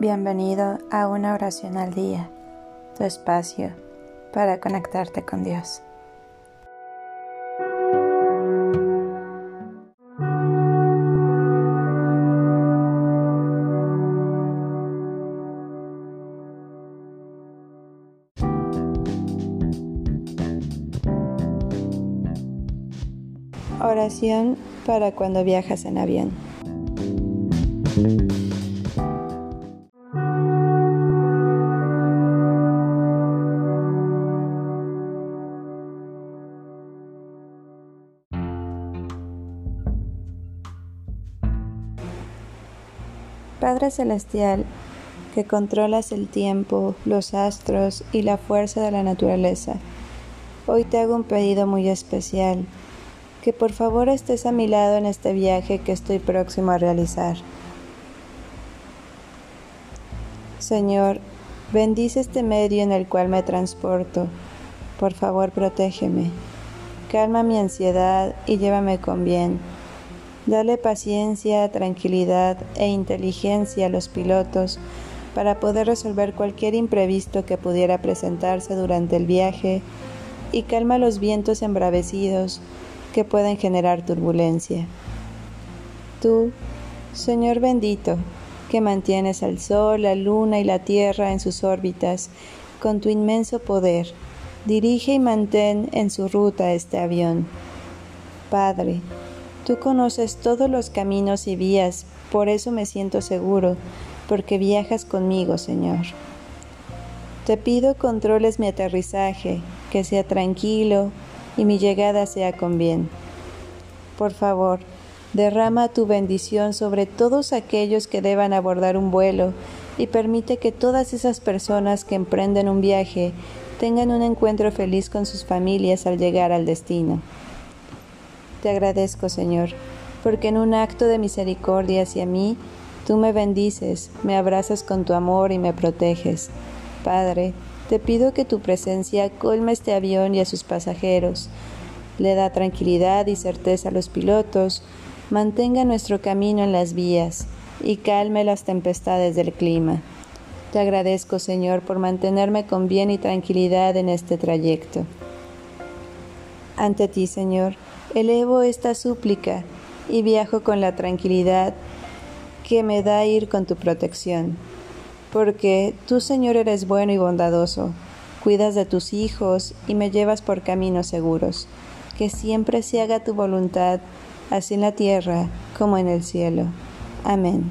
Bienvenido a una oración al día, tu espacio para conectarte con Dios. Oración para cuando viajas en avión. Padre Celestial, que controlas el tiempo, los astros y la fuerza de la naturaleza, hoy te hago un pedido muy especial, que por favor estés a mi lado en este viaje que estoy próximo a realizar. Señor, bendice este medio en el cual me transporto. Por favor, protégeme. Calma mi ansiedad y llévame con bien Dale paciencia, tranquilidad e inteligencia a los pilotos para poder resolver cualquier imprevisto que pudiera presentarse durante el viaje y calma los vientos embravecidos que pueden generar turbulencia. Tú, Señor bendito, que mantienes al Sol, la Luna y la Tierra en sus órbitas, con tu inmenso poder, dirige y mantén en su ruta este avión. Padre, Tú conoces todos los caminos y vías, por eso me siento seguro, porque viajas conmigo, Señor. Te pido controles mi aterrizaje, que sea tranquilo y mi llegada sea con bien. Por favor, derrama tu bendición sobre todos aquellos que deban abordar un vuelo y permite que todas esas personas que emprenden un viaje tengan un encuentro feliz con sus familias al llegar al destino. Te agradezco, Señor, porque en un acto de misericordia hacia mí, tú me bendices, me abrazas con tu amor y me proteges. Padre, te pido que tu presencia colme este avión y a sus pasajeros, le da tranquilidad y certeza a los pilotos, mantenga nuestro camino en las vías y calme las tempestades del clima. Te agradezco, Señor, por mantenerme con bien y tranquilidad en este trayecto. Ante ti, Señor, elevo esta súplica y viajo con la tranquilidad que me da ir con tu protección. Porque tú, Señor, eres bueno y bondadoso, cuidas de tus hijos y me llevas por caminos seguros. Que siempre se haga tu voluntad, así en la tierra como en el cielo. Amén.